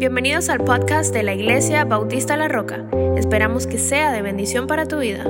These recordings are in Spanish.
Bienvenidos al podcast de la Iglesia Bautista La Roca. Esperamos que sea de bendición para tu vida.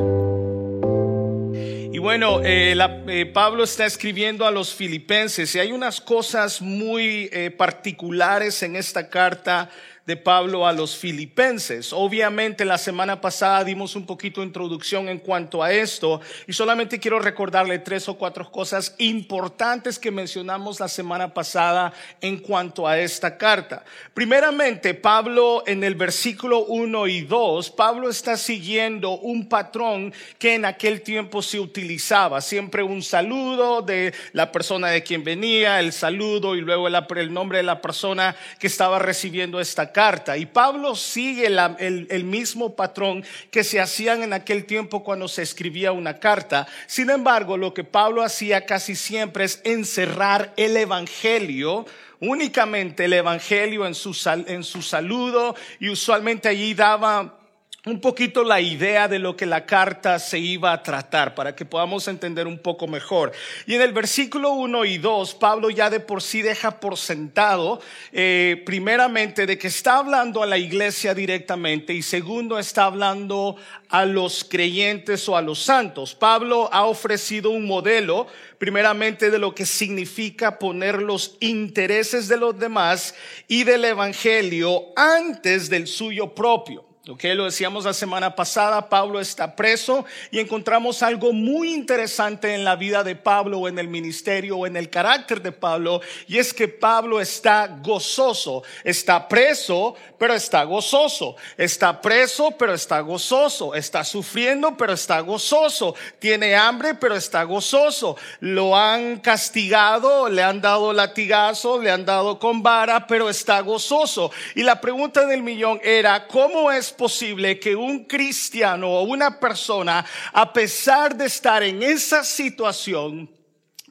Y bueno, eh, eh, Pablo está escribiendo a los filipenses y hay unas cosas muy eh, particulares en esta carta de Pablo a los filipenses. Obviamente la semana pasada dimos un poquito de introducción en cuanto a esto y solamente quiero recordarle tres o cuatro cosas importantes que mencionamos la semana pasada en cuanto a esta carta. Primeramente, Pablo en el versículo 1 y 2, Pablo está siguiendo un patrón que en aquel tiempo se utilizaba. Siempre un saludo de la persona de quien venía, el saludo y luego el, nombre de la persona que estaba recibiendo esta carta. Y Pablo sigue el, el mismo patrón que se hacían en aquel tiempo cuando se escribía una carta. Sin embargo, lo que Pablo hacía casi siempre es encerrar el Evangelio únicamente el Evangelio en su, en su saludo y usualmente allí daba un poquito la idea de lo que la carta se iba a tratar para que podamos entender un poco mejor. Y en el versículo 1 y 2, Pablo ya de por sí deja por sentado, eh, primeramente, de que está hablando a la iglesia directamente y segundo, está hablando a los creyentes o a los santos. Pablo ha ofrecido un modelo, primeramente, de lo que significa poner los intereses de los demás y del evangelio antes del suyo propio. Ok, lo decíamos la semana pasada, Pablo está preso y encontramos algo muy interesante en la vida de Pablo o en el ministerio o en el carácter de Pablo y es que Pablo está gozoso, está preso pero está gozoso, está preso pero está gozoso, está sufriendo pero está gozoso, tiene hambre pero está gozoso, lo han castigado, le han dado latigazo, le han dado con vara pero está gozoso. Y la pregunta del millón era, ¿cómo es posible que un cristiano o una persona, a pesar de estar en esa situación,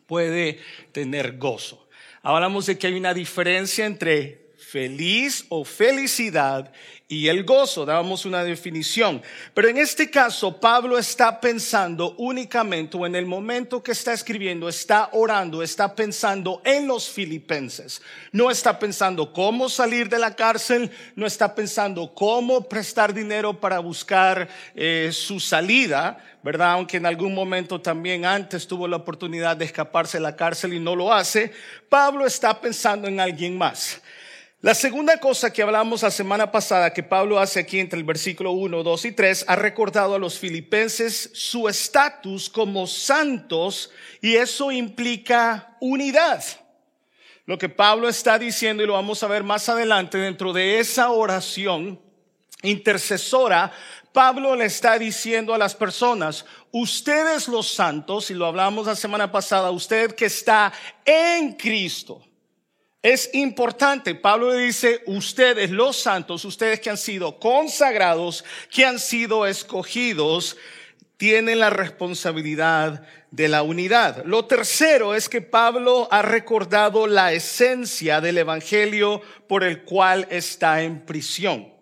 puede tener gozo? Hablamos de que hay una diferencia entre feliz o felicidad y el gozo, dábamos una definición. Pero en este caso, Pablo está pensando únicamente, o en el momento que está escribiendo, está orando, está pensando en los filipenses. No está pensando cómo salir de la cárcel, no está pensando cómo prestar dinero para buscar eh, su salida, ¿verdad? Aunque en algún momento también antes tuvo la oportunidad de escaparse de la cárcel y no lo hace. Pablo está pensando en alguien más. La segunda cosa que hablamos la semana pasada que Pablo hace aquí entre el versículo 1, 2 y 3, ha recordado a los filipenses su estatus como santos y eso implica unidad. Lo que Pablo está diciendo y lo vamos a ver más adelante dentro de esa oración intercesora, Pablo le está diciendo a las personas, ustedes los santos, y lo hablamos la semana pasada, usted que está en Cristo, es importante. Pablo le dice, ustedes los santos, ustedes que han sido consagrados, que han sido escogidos, tienen la responsabilidad de la unidad. Lo tercero es que Pablo ha recordado la esencia del Evangelio por el cual está en prisión.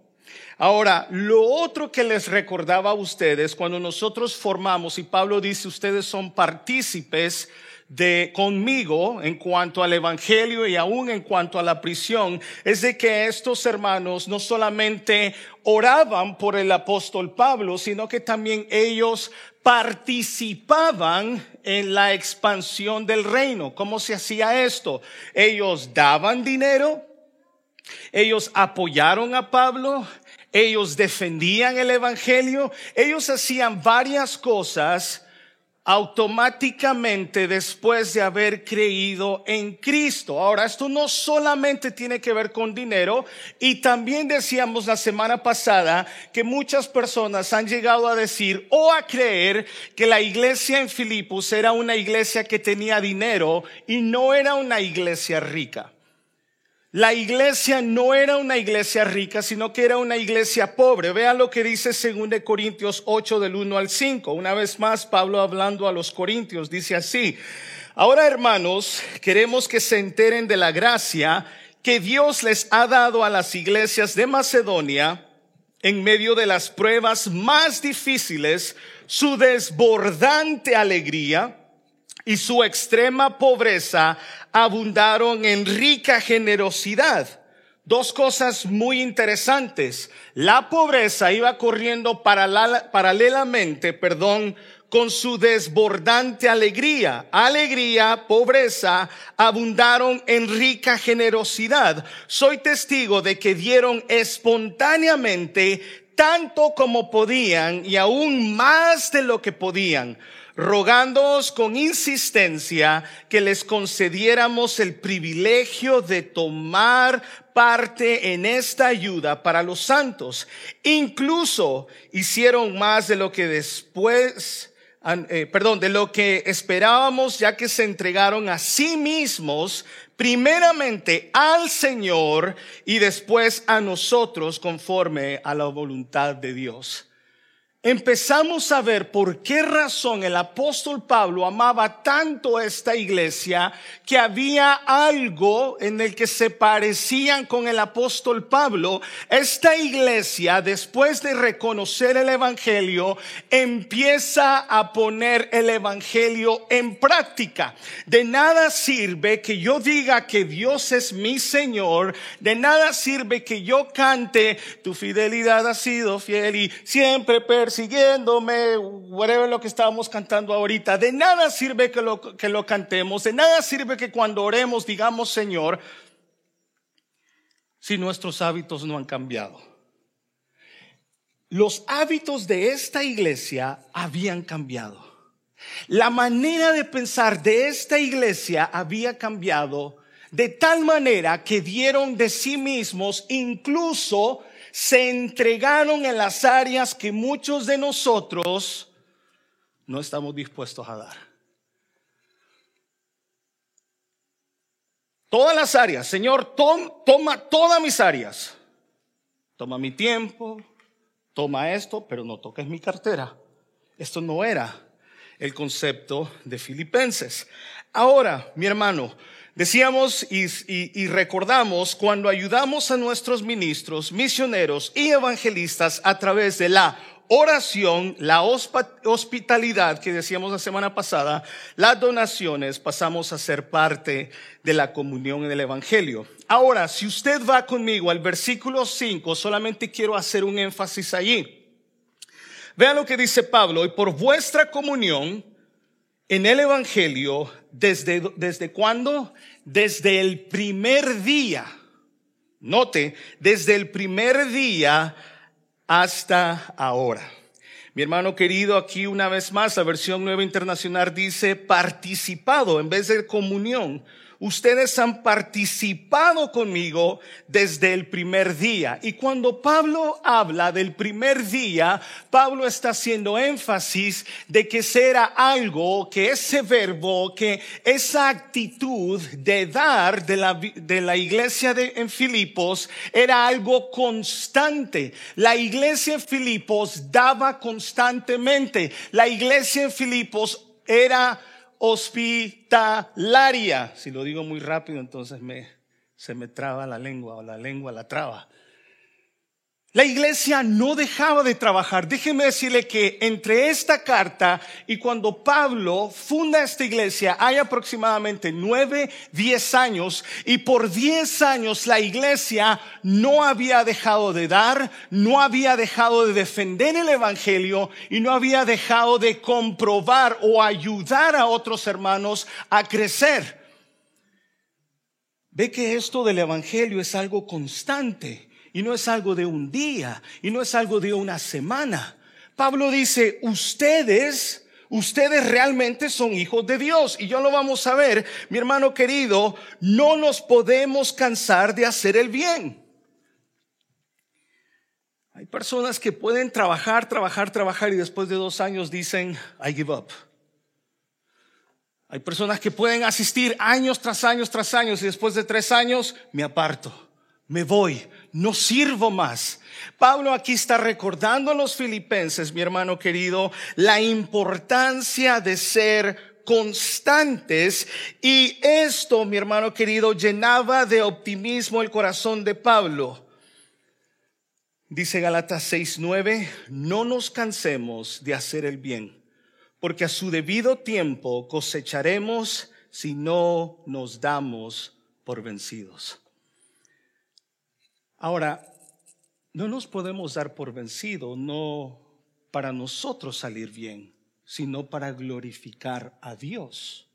Ahora, lo otro que les recordaba a ustedes, cuando nosotros formamos, y Pablo dice, ustedes son partícipes, de conmigo en cuanto al evangelio y aún en cuanto a la prisión es de que estos hermanos no solamente oraban por el apóstol Pablo, sino que también ellos participaban en la expansión del reino. ¿Cómo se hacía esto? Ellos daban dinero, ellos apoyaron a Pablo, ellos defendían el evangelio, ellos hacían varias cosas automáticamente después de haber creído en Cristo. Ahora, esto no solamente tiene que ver con dinero y también decíamos la semana pasada que muchas personas han llegado a decir o a creer que la iglesia en Filipos era una iglesia que tenía dinero y no era una iglesia rica. La iglesia no era una iglesia rica, sino que era una iglesia pobre. Vean lo que dice 2 Corintios 8 del 1 al 5. Una vez más, Pablo hablando a los Corintios, dice así. Ahora, hermanos, queremos que se enteren de la gracia que Dios les ha dado a las iglesias de Macedonia en medio de las pruebas más difíciles, su desbordante alegría y su extrema pobreza abundaron en rica generosidad. dos cosas muy interesantes. La pobreza iba corriendo paralelamente, perdón, con su desbordante alegría. Alegría, pobreza, abundaron en rica generosidad. Soy testigo de que dieron espontáneamente tanto como podían y aún más de lo que podían, rogándoos con insistencia que les concediéramos el privilegio de tomar parte en esta ayuda para los santos. Incluso hicieron más de lo que después eh, perdón, de lo que esperábamos, ya que se entregaron a sí mismos, primeramente al Señor y después a nosotros conforme a la voluntad de Dios empezamos a ver por qué razón el apóstol Pablo amaba tanto esta iglesia que había algo en el que se parecían con el apóstol Pablo. Esta iglesia, después de reconocer el Evangelio, empieza a poner el Evangelio en práctica. De nada sirve que yo diga que Dios es mi Señor, de nada sirve que yo cante, tu fidelidad ha sido fiel y siempre siguiéndome, whatever lo que estábamos cantando ahorita. De nada sirve que lo, que lo cantemos, de nada sirve que cuando oremos digamos Señor, si nuestros hábitos no han cambiado. Los hábitos de esta iglesia habían cambiado. La manera de pensar de esta iglesia había cambiado de tal manera que dieron de sí mismos incluso se entregaron en las áreas que muchos de nosotros no estamos dispuestos a dar. Todas las áreas, Señor, toma todas mis áreas. Toma mi tiempo, toma esto, pero no toques mi cartera. Esto no era el concepto de Filipenses. Ahora, mi hermano, Decíamos y, recordamos cuando ayudamos a nuestros ministros, misioneros y evangelistas a través de la oración, la hospitalidad que decíamos la semana pasada, las donaciones, pasamos a ser parte de la comunión en el Evangelio. Ahora, si usted va conmigo al versículo 5, solamente quiero hacer un énfasis allí. Vean lo que dice Pablo, y por vuestra comunión en el Evangelio, ¿desde, desde cuándo? Desde el primer día. Note, desde el primer día hasta ahora. Mi hermano querido, aquí una vez más, la versión nueva internacional dice participado en vez de comunión ustedes han participado conmigo desde el primer día. Y cuando Pablo habla del primer día, Pablo está haciendo énfasis de que será algo, que ese verbo, que esa actitud de dar de la, de la iglesia de, en Filipos era algo constante. La iglesia en Filipos daba constantemente. La iglesia en Filipos era hospitalaria. Si lo digo muy rápido, entonces me, se me traba la lengua o la lengua la traba. La iglesia no dejaba de trabajar. Déjeme decirle que entre esta carta y cuando Pablo funda esta iglesia hay aproximadamente nueve, diez años y por diez años la iglesia no había dejado de dar, no había dejado de defender el evangelio y no había dejado de comprobar o ayudar a otros hermanos a crecer. Ve que esto del evangelio es algo constante. Y no es algo de un día, y no es algo de una semana. Pablo dice, ustedes, ustedes realmente son hijos de Dios. Y yo lo vamos a ver, mi hermano querido, no nos podemos cansar de hacer el bien. Hay personas que pueden trabajar, trabajar, trabajar y después de dos años dicen, I give up. Hay personas que pueden asistir años tras años tras años y después de tres años me aparto me voy, no sirvo más. Pablo aquí está recordando a los filipenses, mi hermano querido, la importancia de ser constantes y esto, mi hermano querido, llenaba de optimismo el corazón de Pablo. Dice Galatas 6:9, no nos cansemos de hacer el bien, porque a su debido tiempo cosecharemos si no nos damos por vencidos. Ahora, no nos podemos dar por vencido, no para nosotros salir bien, sino para glorificar a Dios.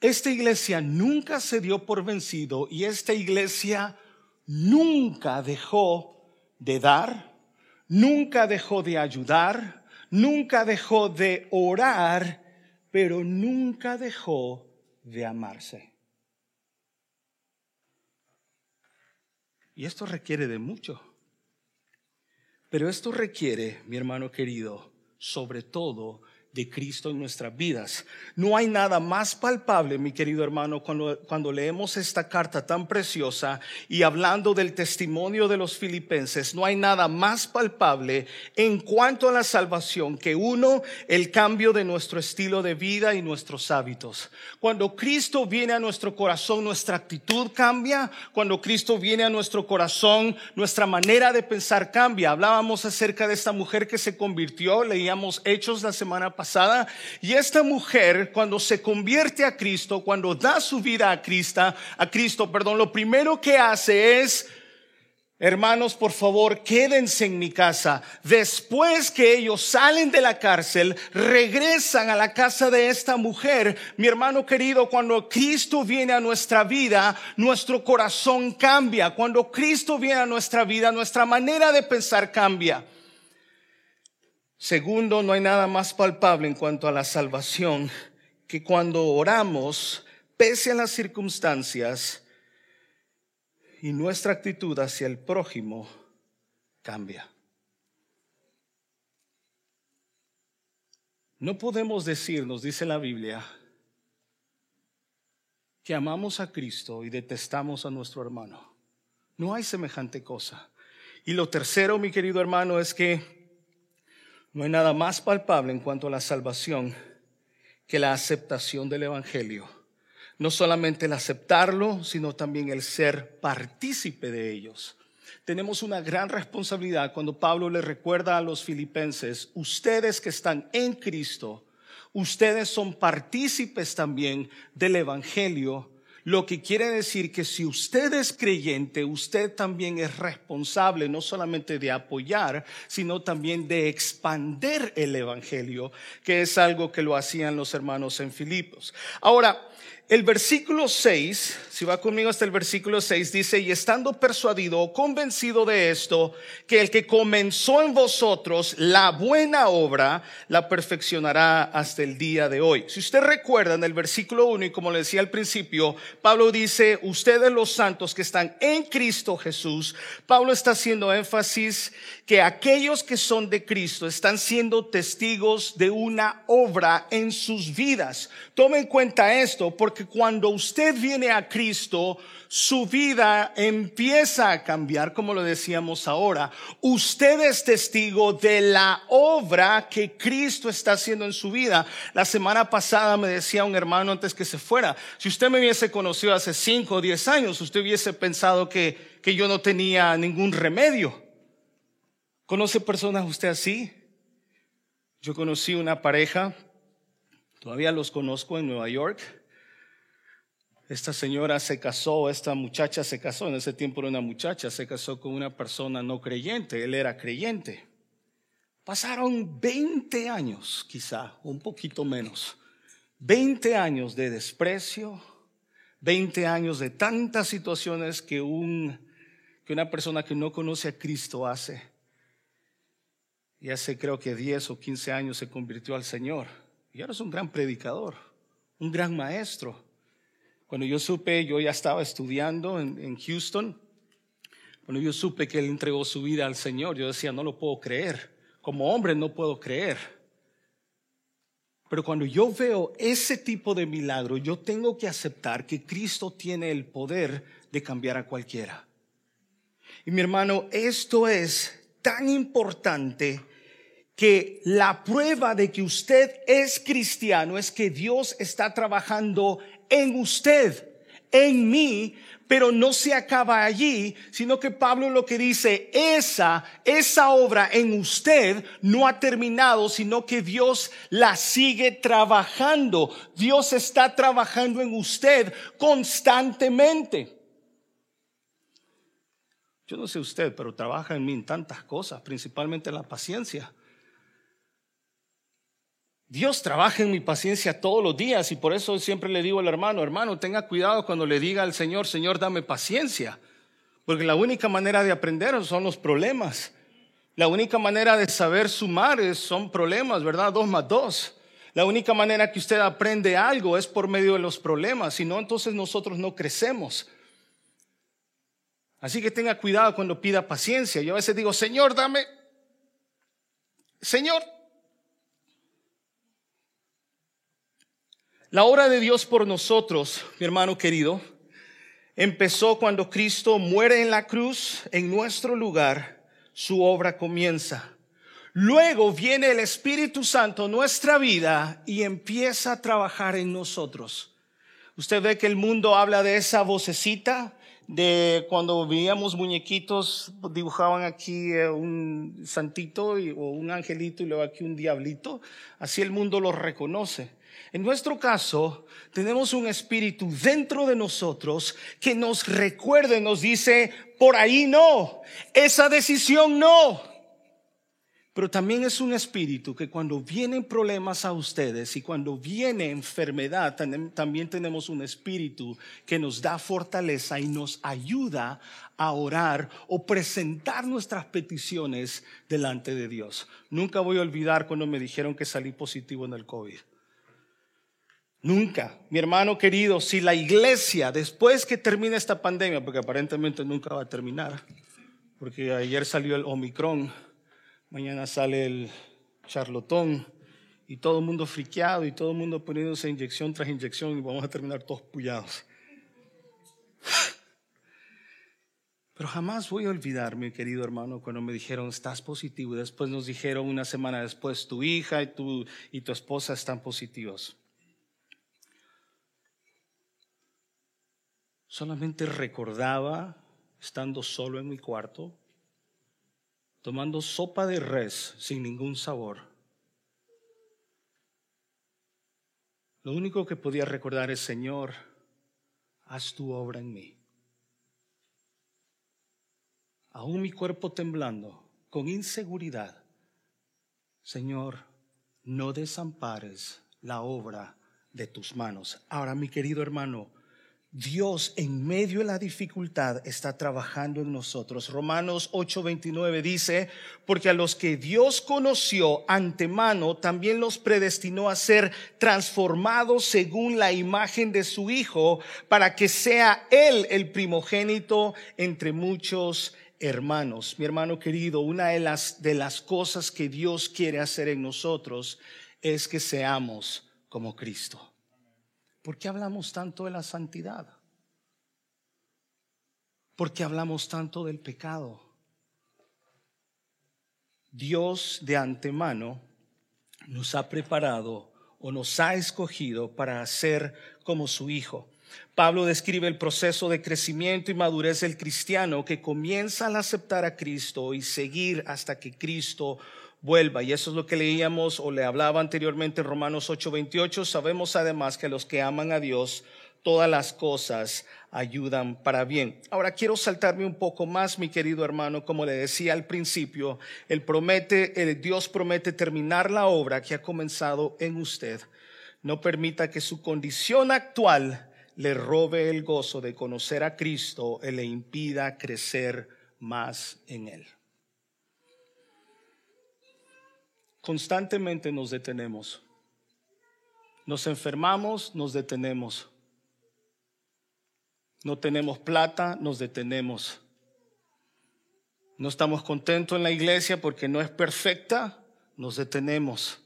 Esta iglesia nunca se dio por vencido y esta iglesia nunca dejó de dar, nunca dejó de ayudar, nunca dejó de orar, pero nunca dejó de amarse. Y esto requiere de mucho. Pero esto requiere, mi hermano querido, sobre todo de Cristo en nuestras vidas. No hay nada más palpable, mi querido hermano, cuando, cuando, leemos esta carta tan preciosa y hablando del testimonio de los filipenses, no hay nada más palpable en cuanto a la salvación que uno, el cambio de nuestro estilo de vida y nuestros hábitos. Cuando Cristo viene a nuestro corazón, nuestra actitud cambia. Cuando Cristo viene a nuestro corazón, nuestra manera de pensar cambia. Hablábamos acerca de esta mujer que se convirtió, leíamos Hechos la semana pasada Y esta mujer, cuando se convierte a Cristo, cuando da su vida a Cristo, a Cristo, perdón, lo primero que hace es Hermanos, por favor, quédense en mi casa. Después que ellos salen de la cárcel, regresan a la casa de esta mujer. Mi hermano querido, cuando Cristo viene a nuestra vida, nuestro corazón cambia. Cuando Cristo viene a nuestra vida, nuestra manera de pensar cambia. Segundo, no hay nada más palpable en cuanto a la salvación que cuando oramos, pese a las circunstancias, y nuestra actitud hacia el prójimo cambia. No podemos decir, nos dice la Biblia, que amamos a Cristo y detestamos a nuestro hermano. No hay semejante cosa. Y lo tercero, mi querido hermano, es que no hay nada más palpable en cuanto a la salvación que la aceptación del Evangelio. No solamente el aceptarlo, sino también el ser partícipe de ellos. Tenemos una gran responsabilidad cuando Pablo le recuerda a los filipenses, ustedes que están en Cristo, ustedes son partícipes también del Evangelio lo que quiere decir que si usted es creyente, usted también es responsable no solamente de apoyar, sino también de expander el Evangelio, que es algo que lo hacían los hermanos en Filipos. Ahora, el versículo 6, si va conmigo hasta el versículo 6, dice, y estando persuadido o convencido de esto, que el que comenzó en vosotros la buena obra, la perfeccionará hasta el día de hoy. Si usted recuerda en el versículo 1, y como le decía al principio, Pablo dice, ustedes los santos que están en Cristo Jesús, Pablo está haciendo énfasis que aquellos que son de Cristo están siendo testigos de una obra en sus vidas. Tome en cuenta esto, porque cuando usted viene a Cristo, su vida empieza a cambiar, como lo decíamos ahora. Usted es testigo de la obra que Cristo está haciendo en su vida. La semana pasada me decía un hermano antes que se fuera, si usted me hubiese conocido hace 5 o 10 años, usted hubiese pensado que, que yo no tenía ningún remedio. ¿Conoce personas usted así? Yo conocí una pareja, todavía los conozco en Nueva York esta señora se casó, esta muchacha se casó, en ese tiempo era una muchacha, se casó con una persona no creyente, él era creyente. Pasaron 20 años, quizá, un poquito menos, 20 años de desprecio, 20 años de tantas situaciones que, un, que una persona que no conoce a Cristo hace. Y hace creo que 10 o 15 años se convirtió al Señor. Y ahora es un gran predicador, un gran maestro. Cuando yo supe, yo ya estaba estudiando en, Houston, cuando yo supe que él entregó su vida al Señor, yo decía, no lo puedo creer. Como hombre no puedo creer. Pero cuando yo veo ese tipo de milagro, yo tengo que aceptar que Cristo tiene el poder de cambiar a cualquiera. Y mi hermano, esto es tan importante que la prueba de que usted es cristiano es que Dios está trabajando en usted, en mí, pero no se acaba allí, sino que Pablo lo que dice, esa, esa obra en usted no ha terminado, sino que Dios la sigue trabajando. Dios está trabajando en usted constantemente. Yo no sé usted, pero trabaja en mí en tantas cosas, principalmente la paciencia. Dios trabaja en mi paciencia todos los días y por eso siempre le digo al hermano, hermano, tenga cuidado cuando le diga al Señor, Señor, dame paciencia, porque la única manera de aprender son los problemas. La única manera de saber sumar son problemas, ¿verdad? Dos más dos. La única manera que usted aprende algo es por medio de los problemas, si no, entonces nosotros no crecemos. Así que tenga cuidado cuando pida paciencia. Yo a veces digo, Señor, dame, Señor, La obra de Dios por nosotros, mi hermano querido, empezó cuando Cristo muere en la cruz en nuestro lugar, su obra comienza. Luego viene el Espíritu Santo nuestra vida y empieza a trabajar en nosotros. Usted ve que el mundo habla de esa vocecita, de cuando veíamos muñequitos, dibujaban aquí eh, un santito o un angelito y luego aquí un diablito. Así el mundo los reconoce. En nuestro caso, tenemos un espíritu dentro de nosotros que nos recuerda nos dice, por ahí no, esa decisión no. Pero también es un espíritu que cuando vienen problemas a ustedes y cuando viene enfermedad, también tenemos un espíritu que nos da fortaleza y nos ayuda a orar o presentar nuestras peticiones delante de Dios. Nunca voy a olvidar cuando me dijeron que salí positivo en el COVID. Nunca, mi hermano querido, si la iglesia, después que termine esta pandemia, porque aparentemente nunca va a terminar, porque ayer salió el Omicron, mañana sale el charlotón, y todo el mundo friqueado y todo el mundo poniéndose inyección tras inyección y vamos a terminar todos pullados. Pero jamás voy a olvidar, mi querido hermano, cuando me dijeron, estás positivo. Y después nos dijeron una semana después, tu hija y tu, y tu esposa están positivos. Solamente recordaba, estando solo en mi cuarto, tomando sopa de res sin ningún sabor. Lo único que podía recordar es, Señor, haz tu obra en mí. Aún mi cuerpo temblando, con inseguridad, Señor, no desampares la obra de tus manos. Ahora, mi querido hermano, Dios en medio de la dificultad está trabajando en nosotros. Romanos 8:29 dice, porque a los que Dios conoció antemano, también los predestinó a ser transformados según la imagen de su Hijo, para que sea Él el primogénito entre muchos hermanos. Mi hermano querido, una de las, de las cosas que Dios quiere hacer en nosotros es que seamos como Cristo. ¿Por qué hablamos tanto de la santidad? ¿Por qué hablamos tanto del pecado? Dios de antemano nos ha preparado o nos ha escogido para ser como su Hijo. Pablo describe el proceso de crecimiento y madurez del cristiano que comienza al aceptar a Cristo y seguir hasta que Cristo vuelva. Y eso es lo que leíamos o le hablaba anteriormente en Romanos 8:28. Sabemos además que los que aman a Dios, todas las cosas ayudan para bien. Ahora quiero saltarme un poco más, mi querido hermano, como le decía al principio, el promete, el Dios promete terminar la obra que ha comenzado en usted. No permita que su condición actual le robe el gozo de conocer a Cristo y le impida crecer más en él. Constantemente nos detenemos. Nos enfermamos, nos detenemos. No tenemos plata, nos detenemos. No estamos contentos en la iglesia porque no es perfecta, nos detenemos.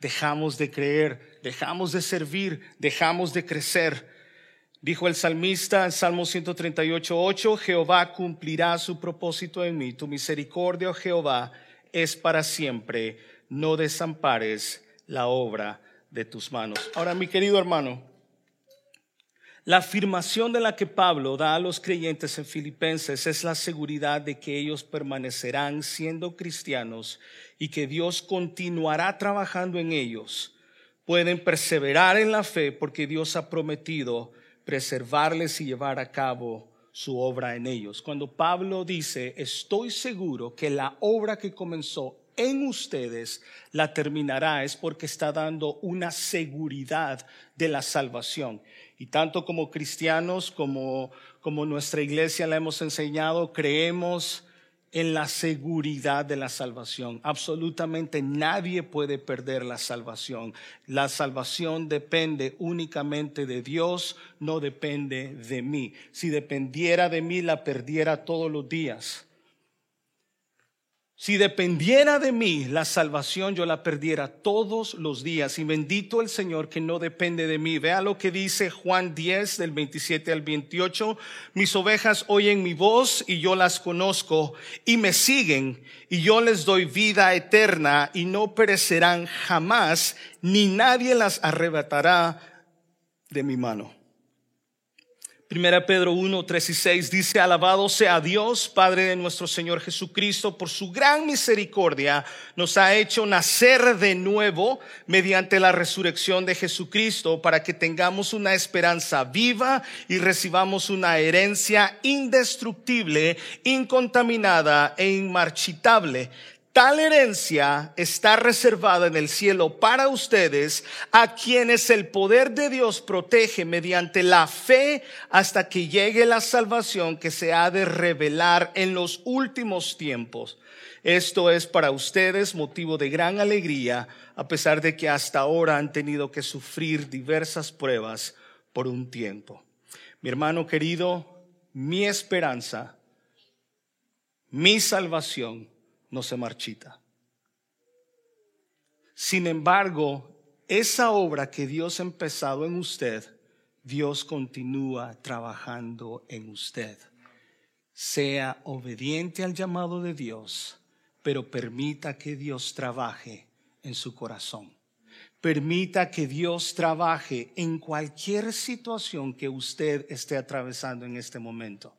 Dejamos de creer, dejamos de servir, dejamos de crecer. Dijo el salmista en Salmo 138, 8, Jehová cumplirá su propósito en mí. Tu misericordia, oh Jehová, es para siempre no desampares la obra de tus manos. Ahora, mi querido hermano, la afirmación de la que Pablo da a los creyentes en Filipenses es la seguridad de que ellos permanecerán siendo cristianos y que Dios continuará trabajando en ellos. Pueden perseverar en la fe porque Dios ha prometido preservarles y llevar a cabo su obra en ellos. Cuando Pablo dice, estoy seguro que la obra que comenzó en ustedes la terminará, es porque está dando una seguridad de la salvación. Y tanto como cristianos, como, como nuestra iglesia la hemos enseñado, creemos en la seguridad de la salvación. Absolutamente nadie puede perder la salvación. La salvación depende únicamente de Dios, no depende de mí. Si dependiera de mí, la perdiera todos los días. Si dependiera de mí la salvación, yo la perdiera todos los días. Y bendito el Señor que no depende de mí. Vea lo que dice Juan 10 del 27 al 28. Mis ovejas oyen mi voz y yo las conozco y me siguen y yo les doy vida eterna y no perecerán jamás, ni nadie las arrebatará de mi mano. Primera Pedro 1, 3 y 6 dice, alabado sea Dios, Padre de nuestro Señor Jesucristo, por su gran misericordia nos ha hecho nacer de nuevo mediante la resurrección de Jesucristo para que tengamos una esperanza viva y recibamos una herencia indestructible, incontaminada e inmarchitable Tal herencia está reservada en el cielo para ustedes, a quienes el poder de Dios protege mediante la fe hasta que llegue la salvación que se ha de revelar en los últimos tiempos. Esto es para ustedes motivo de gran alegría, a pesar de que hasta ahora han tenido que sufrir diversas pruebas por un tiempo. Mi hermano querido, mi esperanza, mi salvación, no se marchita. Sin embargo, esa obra que Dios ha empezado en usted, Dios continúa trabajando en usted. Sea obediente al llamado de Dios, pero permita que Dios trabaje en su corazón. Permita que Dios trabaje en cualquier situación que usted esté atravesando en este momento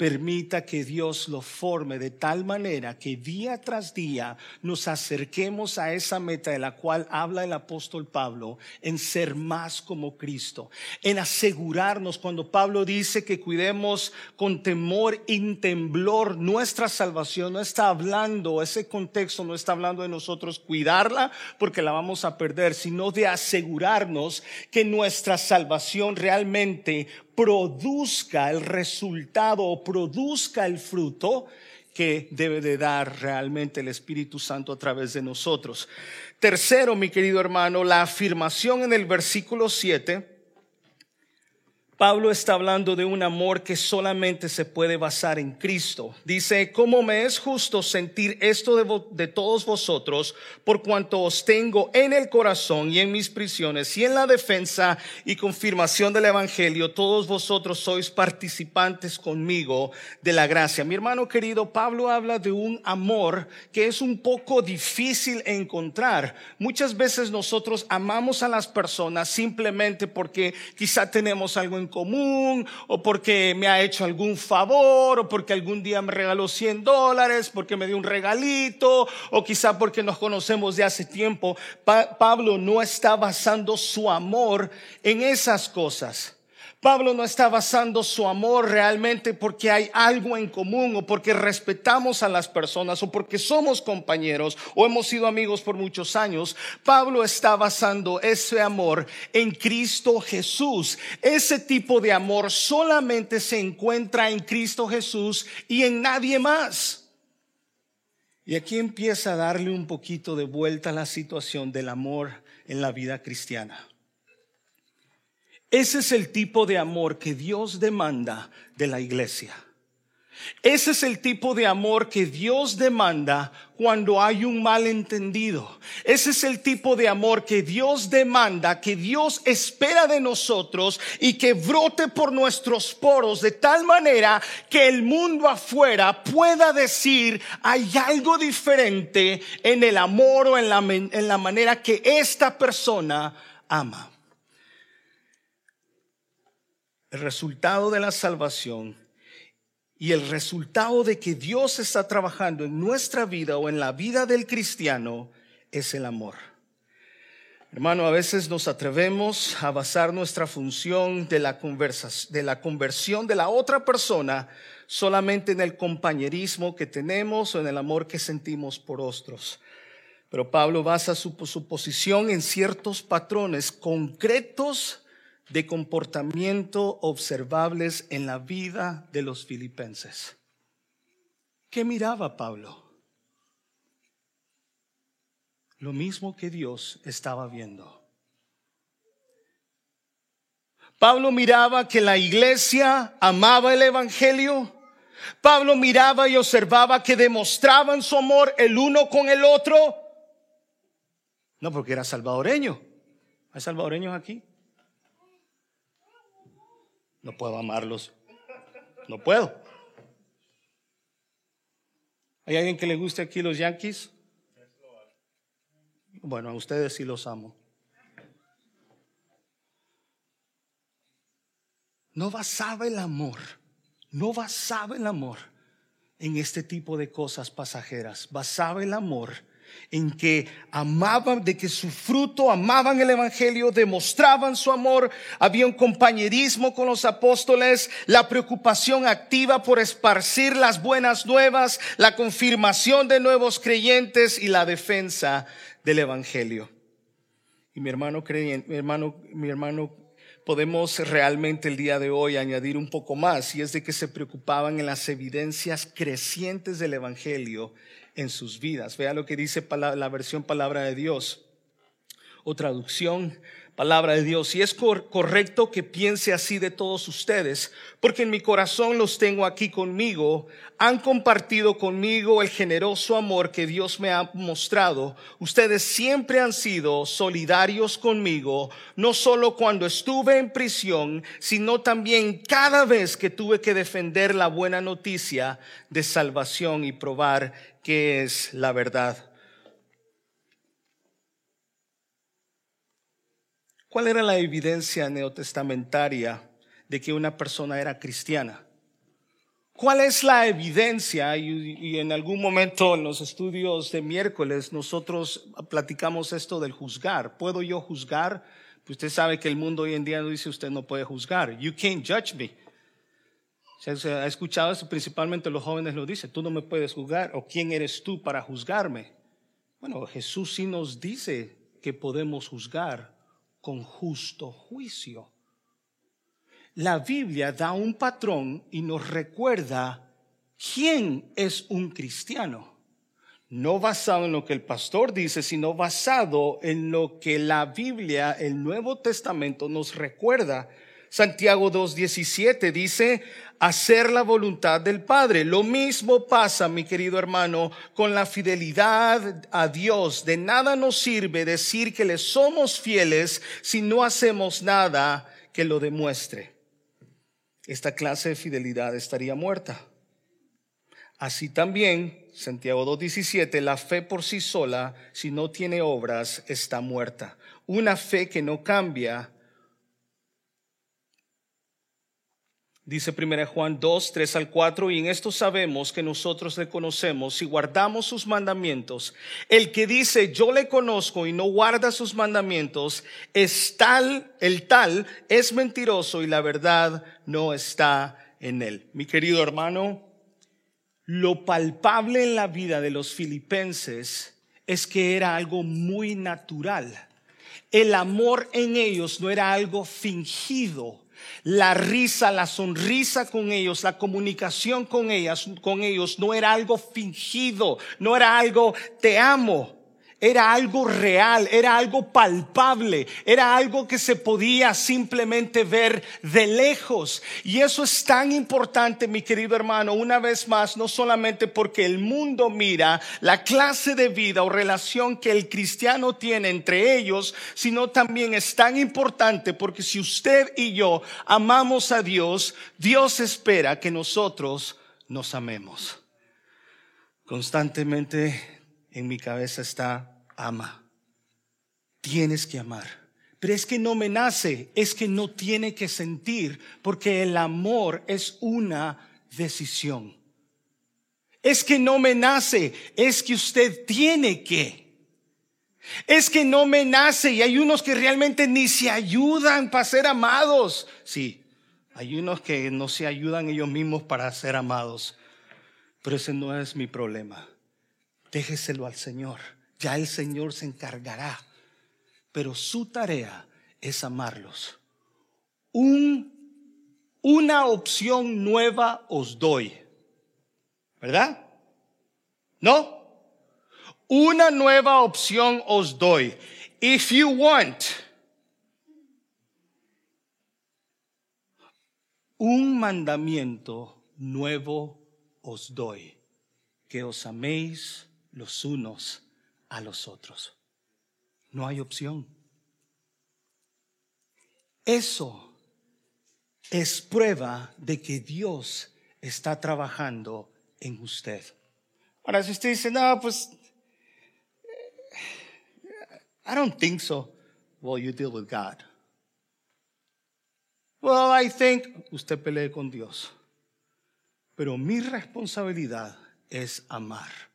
permita que Dios lo forme de tal manera que día tras día nos acerquemos a esa meta de la cual habla el apóstol Pablo, en ser más como Cristo, en asegurarnos cuando Pablo dice que cuidemos con temor y temblor nuestra salvación, no está hablando, ese contexto no está hablando de nosotros cuidarla porque la vamos a perder, sino de asegurarnos que nuestra salvación realmente produzca el resultado o produzca el fruto que debe de dar realmente el Espíritu Santo a través de nosotros. Tercero, mi querido hermano, la afirmación en el versículo 7 Pablo está hablando de un amor que solamente se puede basar en Cristo. Dice, ¿cómo me es justo sentir esto de, de, todos vosotros por cuanto os tengo en el corazón y en mis prisiones y en la defensa y confirmación del Evangelio? Todos vosotros sois participantes conmigo de la gracia. Mi hermano querido, Pablo habla de un amor que es un poco difícil encontrar. Muchas veces nosotros amamos a las personas simplemente porque quizá tenemos algo en común, o porque me ha hecho algún favor, o porque algún día me regaló 100 dólares, porque me dio un regalito, o quizá porque nos conocemos de hace tiempo. Pablo no está basando su amor en esas cosas. Pablo no está basando su amor realmente porque hay algo en común o porque respetamos a las personas o porque somos compañeros o hemos sido amigos por muchos años. Pablo está basando ese amor en Cristo Jesús. Ese tipo de amor solamente se encuentra en Cristo Jesús y en nadie más. Y aquí empieza a darle un poquito de vuelta a la situación del amor en la vida cristiana. Ese es el tipo de amor que Dios demanda de la iglesia. Ese es el tipo de amor que Dios demanda cuando hay un malentendido. Ese es el tipo de amor que Dios demanda, que Dios espera de nosotros y que brote por nuestros poros de tal manera que el mundo afuera pueda decir hay algo diferente en el amor o en la, en la manera que esta persona ama el resultado de la salvación y el resultado de que Dios está trabajando en nuestra vida o en la vida del cristiano es el amor. Hermano, a veces nos atrevemos a basar nuestra función de la, de la conversión de la otra persona solamente en el compañerismo que tenemos o en el amor que sentimos por otros. Pero Pablo basa su, su posición en ciertos patrones concretos de comportamiento observables en la vida de los filipenses. ¿Qué miraba Pablo? Lo mismo que Dios estaba viendo. Pablo miraba que la iglesia amaba el Evangelio Pablo miraba y observaba que demostraban su amor el uno con el otro. No, porque era salvadoreño. ¿Hay salvadoreños aquí? No puedo amarlos. No puedo. ¿Hay alguien que le guste aquí los Yankees? Bueno, a ustedes sí los amo. No basaba el amor no basaba el amor en este tipo de cosas pasajeras, basaba el amor en que amaban, de que su fruto, amaban el Evangelio, demostraban su amor, había un compañerismo con los apóstoles, la preocupación activa por esparcir las buenas nuevas, la confirmación de nuevos creyentes y la defensa del Evangelio. Y mi hermano creyente, mi hermano, mi hermano podemos realmente el día de hoy añadir un poco más, y es de que se preocupaban en las evidencias crecientes del Evangelio en sus vidas. Vea lo que dice la versión palabra de Dios o traducción palabra de Dios. Y es correcto que piense así de todos ustedes, porque en mi corazón los tengo aquí conmigo. Han compartido conmigo el generoso amor que Dios me ha mostrado. Ustedes siempre han sido solidarios conmigo, no solo cuando estuve en prisión, sino también cada vez que tuve que defender la buena noticia de salvación y probar que es la verdad. ¿Cuál era la evidencia neotestamentaria de que una persona era cristiana? ¿Cuál es la evidencia? Y, en algún momento en los estudios de miércoles nosotros platicamos esto del juzgar. ¿Puedo yo juzgar? Pues usted sabe que el mundo hoy en día dice usted no puede juzgar. You can't judge me. Se ha escuchado eso, principalmente los jóvenes lo dicen, tú no me puedes juzgar o quién eres tú para juzgarme. Bueno, Jesús sí nos dice que podemos juzgar con justo juicio. La Biblia da un patrón y nos recuerda quién es un cristiano. No basado en lo que el pastor dice, sino basado en lo que la Biblia, el Nuevo Testamento nos recuerda Santiago 2.17 dice, hacer la voluntad del Padre. Lo mismo pasa, mi querido hermano, con la fidelidad a Dios. De nada nos sirve decir que le somos fieles si no hacemos nada que lo demuestre. Esta clase de fidelidad estaría muerta. Así también, Santiago 2.17, la fe por sí sola, si no tiene obras, está muerta. Una fe que no cambia Dice 1 Juan 2, 3 al 4, y en esto sabemos que nosotros le conocemos y guardamos sus mandamientos. El que dice yo le conozco y no guarda sus mandamientos, es tal, el tal es mentiroso y la verdad no está en él. Mi querido hermano, lo palpable en la vida de los filipenses es que era algo muy natural. El amor en ellos no era algo fingido la risa, la sonrisa con ellos, la comunicación con ellas, con ellos no era algo fingido, no era algo te amo era algo real, era algo palpable, era algo que se podía simplemente ver de lejos. Y eso es tan importante, mi querido hermano, una vez más, no solamente porque el mundo mira la clase de vida o relación que el cristiano tiene entre ellos, sino también es tan importante porque si usted y yo amamos a Dios, Dios espera que nosotros nos amemos. Constantemente en mi cabeza está, ama. Tienes que amar. Pero es que no me nace, es que no tiene que sentir, porque el amor es una decisión. Es que no me nace, es que usted tiene que. Es que no me nace y hay unos que realmente ni se ayudan para ser amados. Sí, hay unos que no se ayudan ellos mismos para ser amados. Pero ese no es mi problema. Déjeselo al Señor. Ya el Señor se encargará. Pero su tarea es amarlos. Un, una opción nueva os doy. ¿Verdad? ¿No? Una nueva opción os doy. If you want, un mandamiento nuevo os doy, que os améis los unos a los otros. No hay opción. Eso es prueba de que Dios está trabajando en usted. Ahora, si usted dice, no, pues, I don't think so. Well, you deal with God. Well, I think, usted pelee con Dios. Pero mi responsabilidad es amar.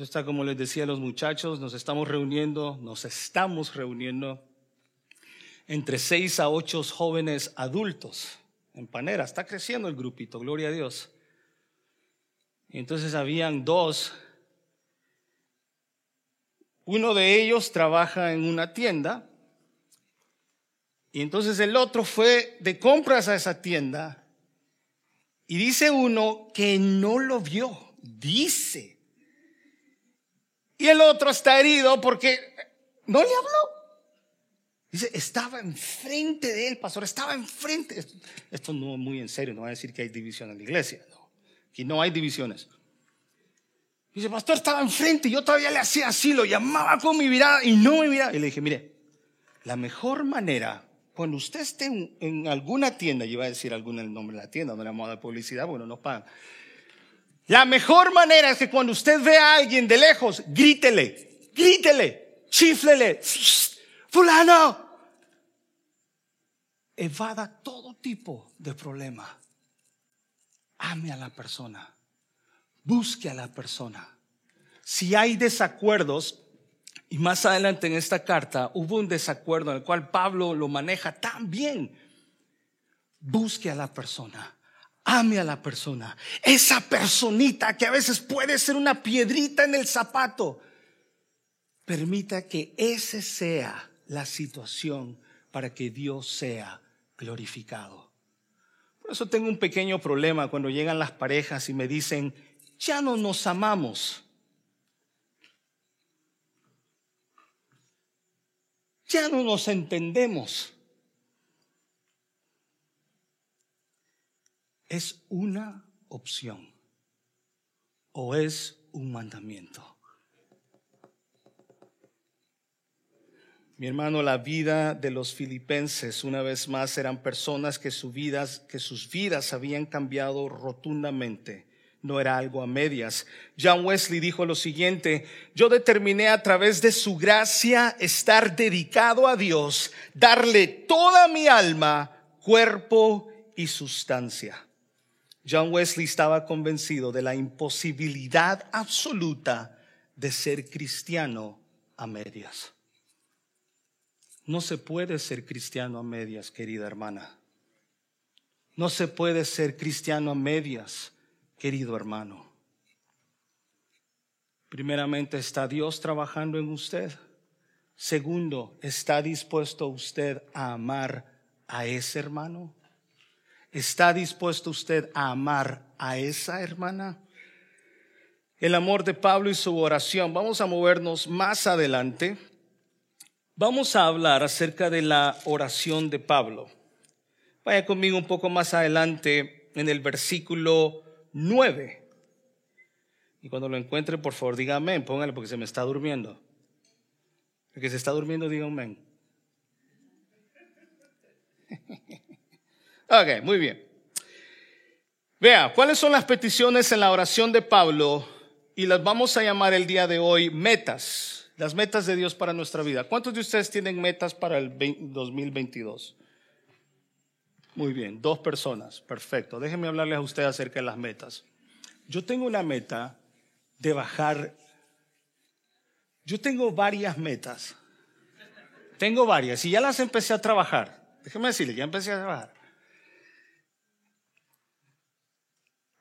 Está como les decía los muchachos, nos estamos reuniendo, nos estamos reuniendo entre seis a ocho jóvenes adultos en Panera. Está creciendo el grupito, gloria a Dios. Y entonces habían dos. Uno de ellos trabaja en una tienda y entonces el otro fue de compras a esa tienda y dice uno que no lo vio, dice. Y el otro está herido porque no le habló. Dice, estaba enfrente de él, pastor, estaba enfrente. Esto, no es muy en serio, no va a decir que hay división en la iglesia. No, aquí no hay divisiones. Dice, pastor, estaba enfrente y yo todavía le hacía así, lo llamaba con mi mirada y no me miraba. Y le dije, mire, la mejor manera cuando usted esté en, alguna tienda, yo iba a decir algún el nombre de la tienda, no le vamos a publicidad, bueno, no pagan. La mejor manera es que cuando usted ve a alguien de lejos, grítele, grítele, chiflele, fulano. Evada todo tipo de problema. Ame a la persona. Busque a la persona. Si hay desacuerdos, y más adelante en esta carta hubo un desacuerdo en el cual Pablo lo maneja tan bien. Busque a la persona, ame a la persona, esa personita que a veces puede ser una piedrita en el zapato. Permita que ese sea la situación para que Dios sea glorificado. Por eso tengo un pequeño problema cuando llegan las parejas y me dicen, ya no nos amamos. ya no nos entendemos. ¿Es una opción o es un mandamiento? Mi hermano, la vida de los filipenses, una vez más, eran personas que, vidas, que sus vidas habían cambiado rotundamente no era algo a medias. John Wesley dijo lo siguiente, yo determiné a través de su gracia estar dedicado a Dios, darle toda mi alma, cuerpo y sustancia. John Wesley estaba convencido de la imposibilidad absoluta de ser cristiano a medias. No se puede ser cristiano a medias, querida hermana. No se puede ser cristiano a medias querido hermano. Primeramente, ¿está Dios trabajando en usted? Segundo, ¿está dispuesto usted a amar a ese hermano? ¿Está dispuesto usted a amar a esa hermana? El amor de Pablo y su oración. Vamos a movernos más adelante. Vamos a hablar acerca de la oración de Pablo. Vaya conmigo un poco más adelante en el versículo 9. Y cuando lo encuentre, por favor, diga amén, póngale porque se me está durmiendo. El que se está durmiendo, diga amén. ok, muy bien. Vea, ¿cuáles son las peticiones en la oración de Pablo? Y las vamos a llamar el día de hoy metas, las metas de Dios para nuestra vida. ¿Cuántos de ustedes tienen metas para el 2022? Muy bien, dos personas, perfecto. Déjenme hablarles a ustedes acerca de las metas. Yo tengo una meta de bajar Yo tengo varias metas. Tengo varias y ya las empecé a trabajar. Déjeme decirle, ya empecé a trabajar.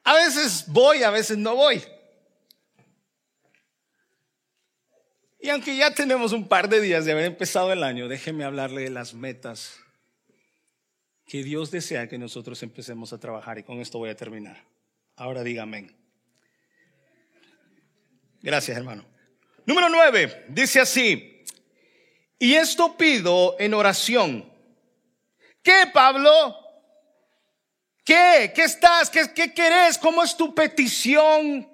A veces voy, a veces no voy. Y aunque ya tenemos un par de días de haber empezado el año, déjeme hablarle de las metas que Dios desea que nosotros empecemos a trabajar. Y con esto voy a terminar. Ahora diga amén. Gracias, hermano. Número nueve, dice así. Y esto pido en oración. ¿Qué, Pablo? ¿Qué? ¿Qué estás? ¿Qué, qué querés? ¿Cómo es tu petición?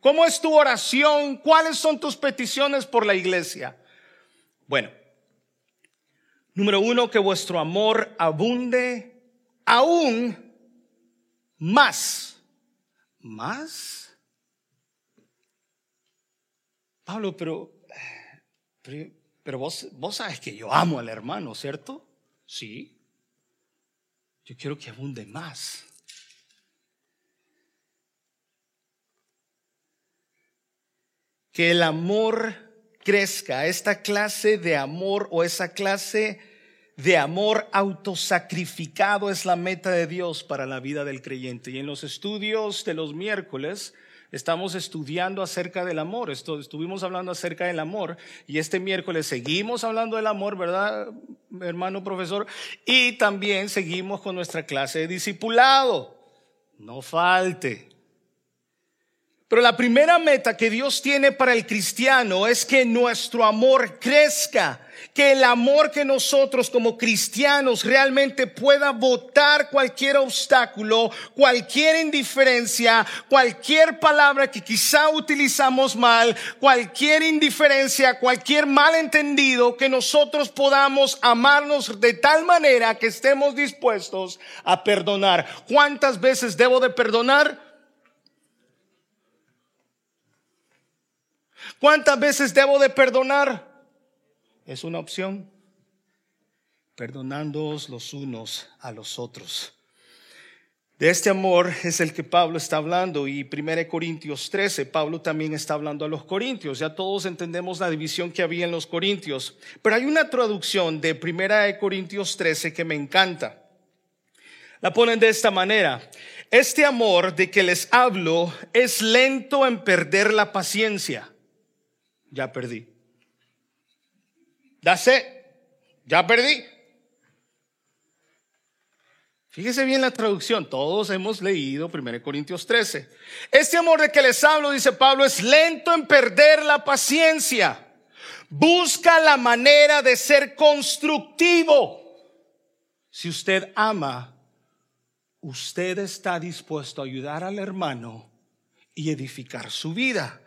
¿Cómo es tu oración? ¿Cuáles son tus peticiones por la iglesia? Bueno, número uno, que vuestro amor abunde aún más. ¿Más? Pablo, pero, pero, pero vos, vos sabes que yo amo al hermano, ¿cierto? Sí. Yo quiero que abunde más. Que el amor crezca, esta clase de amor o esa clase de amor autosacrificado es la meta de Dios para la vida del creyente. Y en los estudios de los miércoles estamos estudiando acerca del amor. Estuvimos hablando acerca del amor y este miércoles seguimos hablando del amor, ¿verdad, hermano profesor? Y también seguimos con nuestra clase de discipulado. No falte. Pero la primera meta que Dios tiene para el cristiano es que nuestro amor crezca, que el amor que nosotros como cristianos realmente pueda botar cualquier obstáculo, cualquier indiferencia, cualquier palabra que quizá utilizamos mal, cualquier indiferencia, cualquier malentendido, que nosotros podamos amarnos de tal manera que estemos dispuestos a perdonar. ¿Cuántas veces debo de perdonar? ¿Cuántas veces debo de perdonar? Es una opción. Perdonándoos los unos a los otros. De este amor es el que Pablo está hablando y 1 Corintios 13, Pablo también está hablando a los corintios. Ya todos entendemos la división que había en los corintios, pero hay una traducción de 1 Corintios 13 que me encanta. La ponen de esta manera. Este amor de que les hablo es lento en perder la paciencia ya perdí. Dase, ya perdí. Fíjese bien la traducción, todos hemos leído 1 Corintios 13. Este amor de que les hablo, dice Pablo, es lento en perder la paciencia. Busca la manera de ser constructivo. Si usted ama, usted está dispuesto a ayudar al hermano y edificar su vida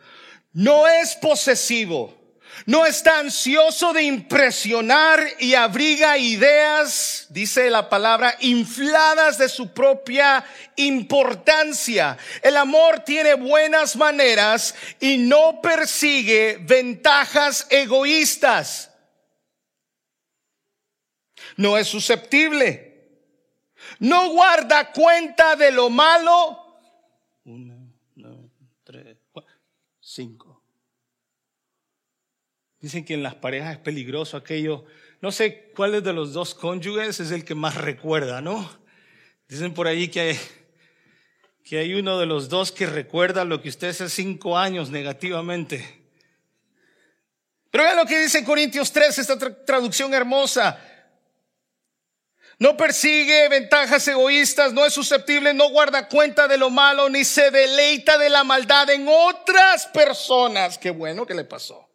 no es posesivo, no está ansioso de impresionar y abriga ideas, dice la palabra, infladas de su propia importancia. El amor tiene buenas maneras y no persigue ventajas egoístas. No es susceptible. No guarda cuenta de lo malo. Una, dos, tres, cuatro, cinco. Dicen que en las parejas es peligroso aquello. No sé cuál de los dos cónyuges es el que más recuerda, ¿no? Dicen por ahí que hay, que hay uno de los dos que recuerda lo que usted hace cinco años negativamente. Pero vean lo que dice Corintios 3, esta traducción hermosa. No persigue ventajas egoístas, no es susceptible, no guarda cuenta de lo malo, ni se deleita de la maldad en otras personas. Qué bueno que le pasó.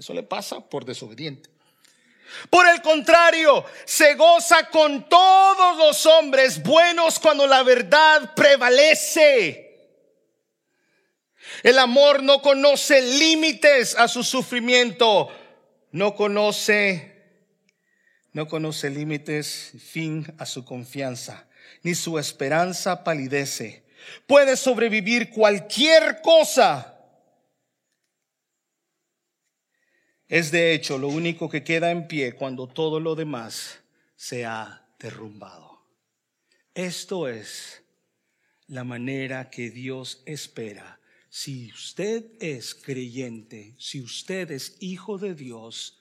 Eso le pasa por desobediente. Por el contrario, se goza con todos los hombres buenos cuando la verdad prevalece. El amor no conoce límites a su sufrimiento, no conoce, no conoce límites, fin a su confianza, ni su esperanza palidece. Puede sobrevivir cualquier cosa Es de hecho lo único que queda en pie cuando todo lo demás se ha derrumbado. Esto es la manera que Dios espera si usted es creyente, si usted es hijo de Dios,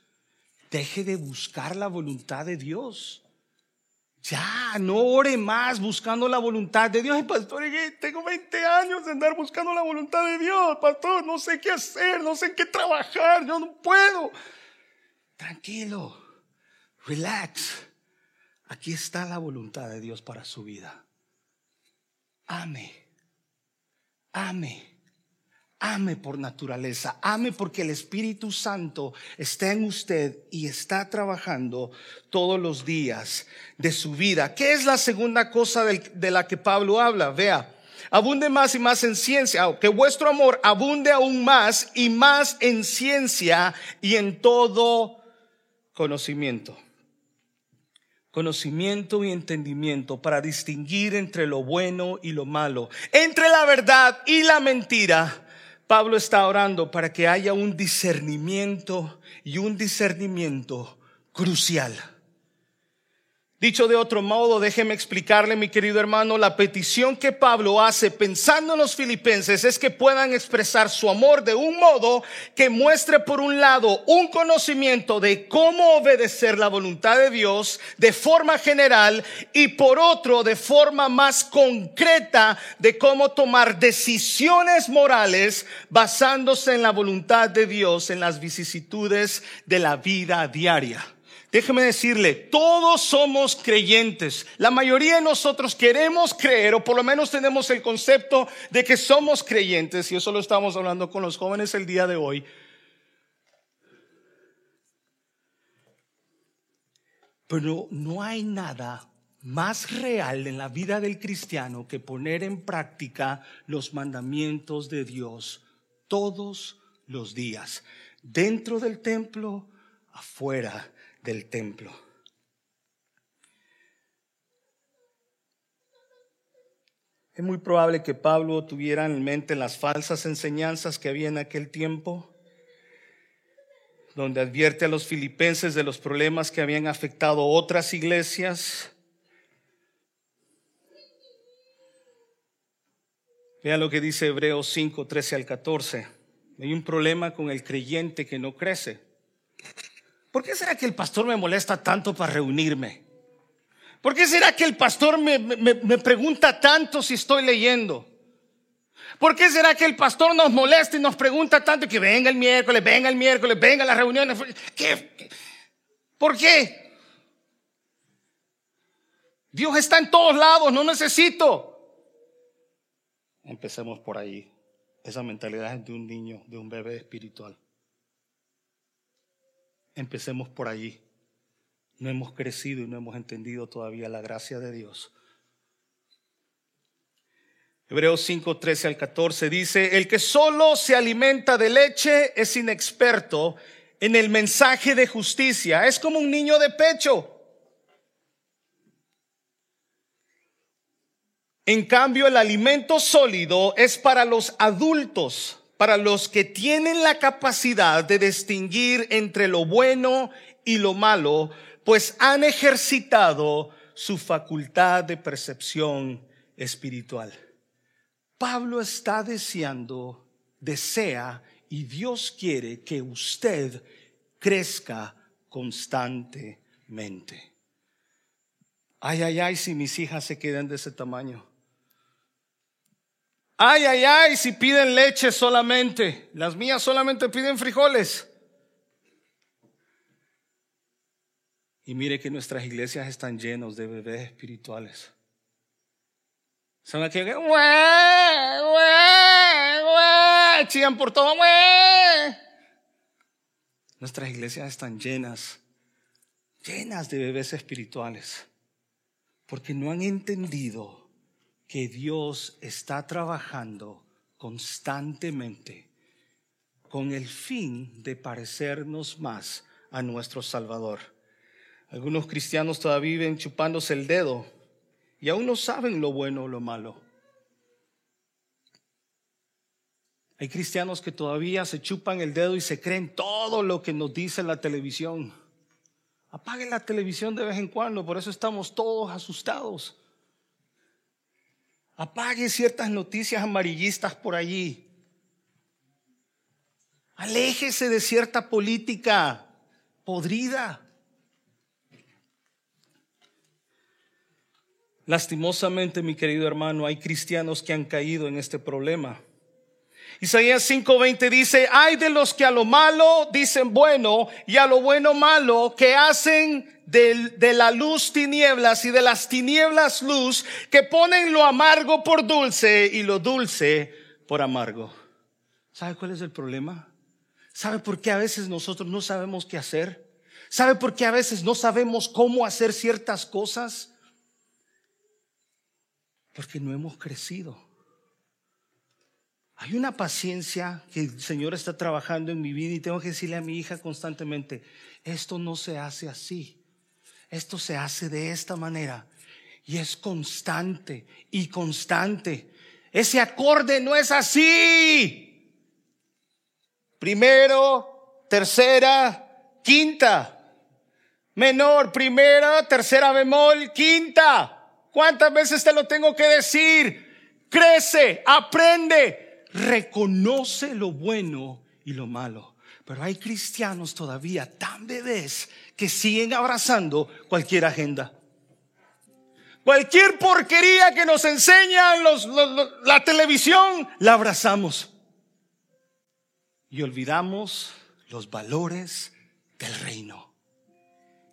deje de buscar la voluntad de Dios. Ya, no ore más buscando la voluntad de Dios. Ay, pastor, tengo 20 años de andar buscando la voluntad de Dios. Pastor, no sé qué hacer, no sé qué trabajar, yo no puedo. Tranquilo, relax. Aquí está la voluntad de Dios para su vida. Ame, ame. Ame por naturaleza, ame porque el Espíritu Santo está en usted y está trabajando todos los días de su vida. ¿Qué es la segunda cosa de la que Pablo habla? Vea, abunde más y más en ciencia, que vuestro amor abunde aún más y más en ciencia y en todo conocimiento. Conocimiento y entendimiento para distinguir entre lo bueno y lo malo, entre la verdad y la mentira Pablo está orando para que haya un discernimiento y un discernimiento crucial. Dicho de otro modo, déjeme explicarle, mi querido hermano, la petición que Pablo hace pensando en los filipenses es que puedan expresar su amor de un modo que muestre por un lado un conocimiento de cómo obedecer la voluntad de Dios de forma general y por otro de forma más concreta de cómo tomar decisiones morales basándose en la voluntad de Dios en las vicisitudes de la vida diaria. Déjeme decirle, todos somos creyentes. La mayoría de nosotros queremos creer, o por lo menos tenemos el concepto de que somos creyentes, y eso lo estamos hablando con los jóvenes el día de hoy. Pero no hay nada más real en la vida del cristiano que poner en práctica los mandamientos de Dios todos los días, dentro del templo, afuera del templo. Es muy probable que Pablo tuviera en mente las falsas enseñanzas que había en aquel tiempo, donde advierte a los filipenses de los problemas que habían afectado otras iglesias. Vean lo que dice Hebreos 5, 13 al 14. Hay un problema con el creyente que no crece. ¿Por qué será que el pastor me molesta tanto para reunirme? ¿Por qué será que el pastor me, pregunta tanto si estoy leyendo? ¿Por qué será que el pastor nos molesta y nos pregunta tanto que venga el miércoles, venga el miércoles, venga las reuniones? ¿Qué? ¿Por qué? Dios está en todos lados, no necesito. Empecemos por ahí. Esa mentalidad es de un niño, de un bebé espiritual. Empecemos por allí. No hemos crecido y no hemos entendido todavía la gracia de Dios. Hebreos 5, 13 al 14 dice, el que solo se alimenta de leche es inexperto en el mensaje de justicia. Es como un niño de pecho. En cambio, el alimento sólido es para los adultos para los que tienen la capacidad de distinguir entre lo bueno y lo malo, pues han ejercitado su facultad de percepción espiritual. Pablo está deseando, desea y Dios quiere que usted crezca constantemente. Ay, ay, ay, si mis hijas se quedan de ese tamaño. Ay, ay, ay, si piden leche solamente. Las mías solamente piden frijoles. Y mire que nuestras iglesias están llenos de bebés espirituales. Son aquí que chillan por todo. Nuestras iglesias están llenas, llenas de bebés espirituales, porque no han entendido que Dios está trabajando constantemente con el fin de parecernos más a nuestro Salvador. Algunos cristianos todavía viven chupándose el dedo y aún no saben lo bueno o lo malo. Hay cristianos que todavía se chupan el dedo y se creen todo lo que nos dice la televisión. Apaguen la televisión de vez en cuando, por eso estamos todos asustados. Apague ciertas noticias amarillistas por allí. Aléjese de cierta política podrida. Lastimosamente, mi querido hermano, hay cristianos que han caído en este problema. Isaías 5:20 dice, hay de los que a lo malo dicen bueno y a lo bueno malo, que hacen de, de, la luz tinieblas y de las tinieblas luz, que ponen lo amargo por dulce y lo dulce por amargo. ¿Sabe cuál es el problema? ¿Sabe por qué a veces nosotros no sabemos qué hacer? ¿Sabe por qué a veces no sabemos cómo hacer ciertas cosas? Porque no hemos crecido. Hay una paciencia que el Señor está trabajando en mi vida y tengo que decirle a mi hija constantemente, esto no se hace así, esto se hace de esta manera y es constante y constante. Ese acorde no es así. Primero, tercera, quinta. Menor, primera, tercera bemol, quinta. ¿Cuántas veces te lo tengo que decir? Crece, aprende, reconoce lo bueno y lo malo. Pero hay cristianos todavía tan bebés que siguen abrazando cualquier agenda. Cualquier porquería que nos enseñan los, la televisión, la abrazamos. Y olvidamos los valores del reino.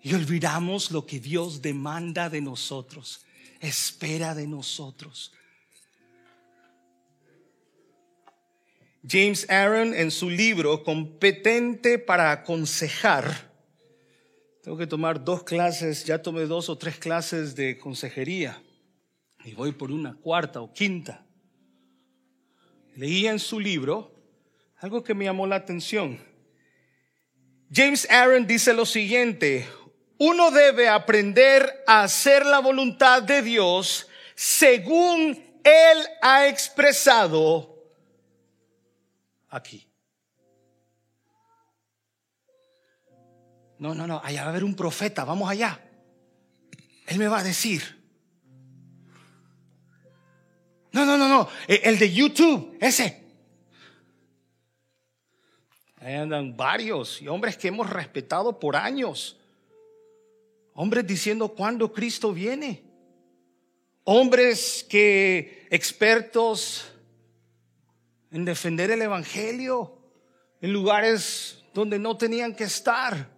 Y olvidamos lo que Dios demanda de nosotros espera de nosotros. James Aaron en su libro Competente para aconsejar, tengo que tomar dos clases, ya tomé dos o tres clases de consejería y voy por una cuarta o quinta. Leía en su libro algo que me llamó la atención. James Aaron dice lo siguiente, uno debe aprender a hacer la voluntad de Dios según Él ha expresado aquí. No, no, no, allá va a haber un profeta, vamos allá. Él me va a decir. No, no, no, no, e, el de YouTube, ese. Ahí andan varios y hombres que hemos respetado por años. Hombres diciendo cuándo Cristo viene. Hombres que expertos en defender el Evangelio en lugares donde no tenían que estar.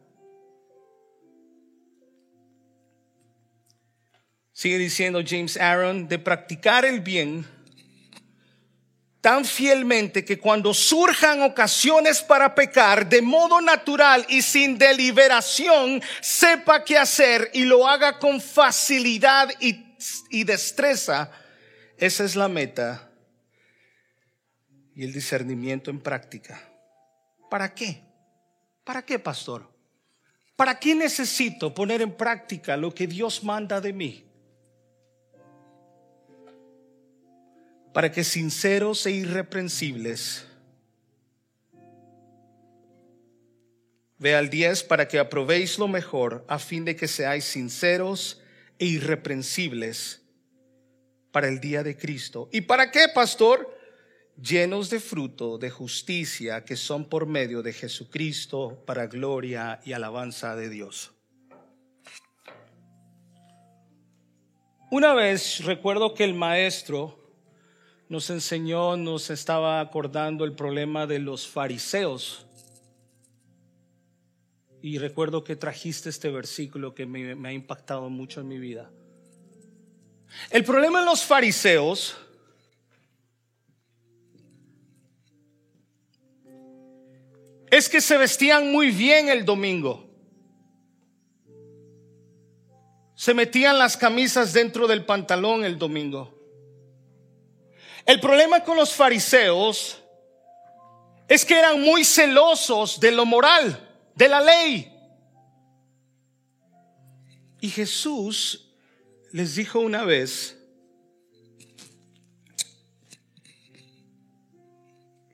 Sigue diciendo James Aaron, de practicar el bien tan fielmente que cuando surjan ocasiones para pecar de modo natural y sin deliberación, sepa qué hacer y lo haga con facilidad y, destreza. Esa es la meta y el discernimiento en práctica. ¿Para qué? ¿Para qué, pastor? ¿Para qué necesito poner en práctica lo que Dios manda de mí? para que sinceros e irreprensibles, vea el 10, para que aprobéis lo mejor, a fin de que seáis sinceros e irreprensibles para el día de Cristo. ¿Y para qué, pastor? Llenos de fruto de justicia que son por medio de Jesucristo para gloria y alabanza de Dios. Una vez recuerdo que el maestro nos enseñó, nos estaba acordando el problema de los fariseos. Y recuerdo que trajiste este versículo que me, ha impactado mucho en mi vida. El problema de los fariseos es que se vestían muy bien el domingo. Se metían las camisas dentro del pantalón el domingo. El problema con los fariseos es que eran muy celosos de lo moral, de la ley. Y Jesús les dijo una vez,